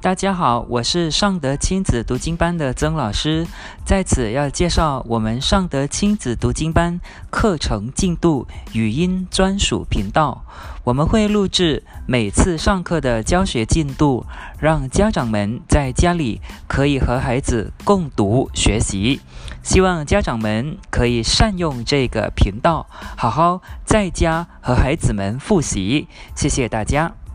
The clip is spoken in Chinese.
大家好我是尚德亲子读经班的曾老师。在此要介绍我们尚德亲子读经班课程进度语音专属频道。我们会录制每次上课的教学进度让家长们在家里可以和孩子共读学习。希望家长们可以善用这个频道好好在家和孩子们复习。谢谢大家。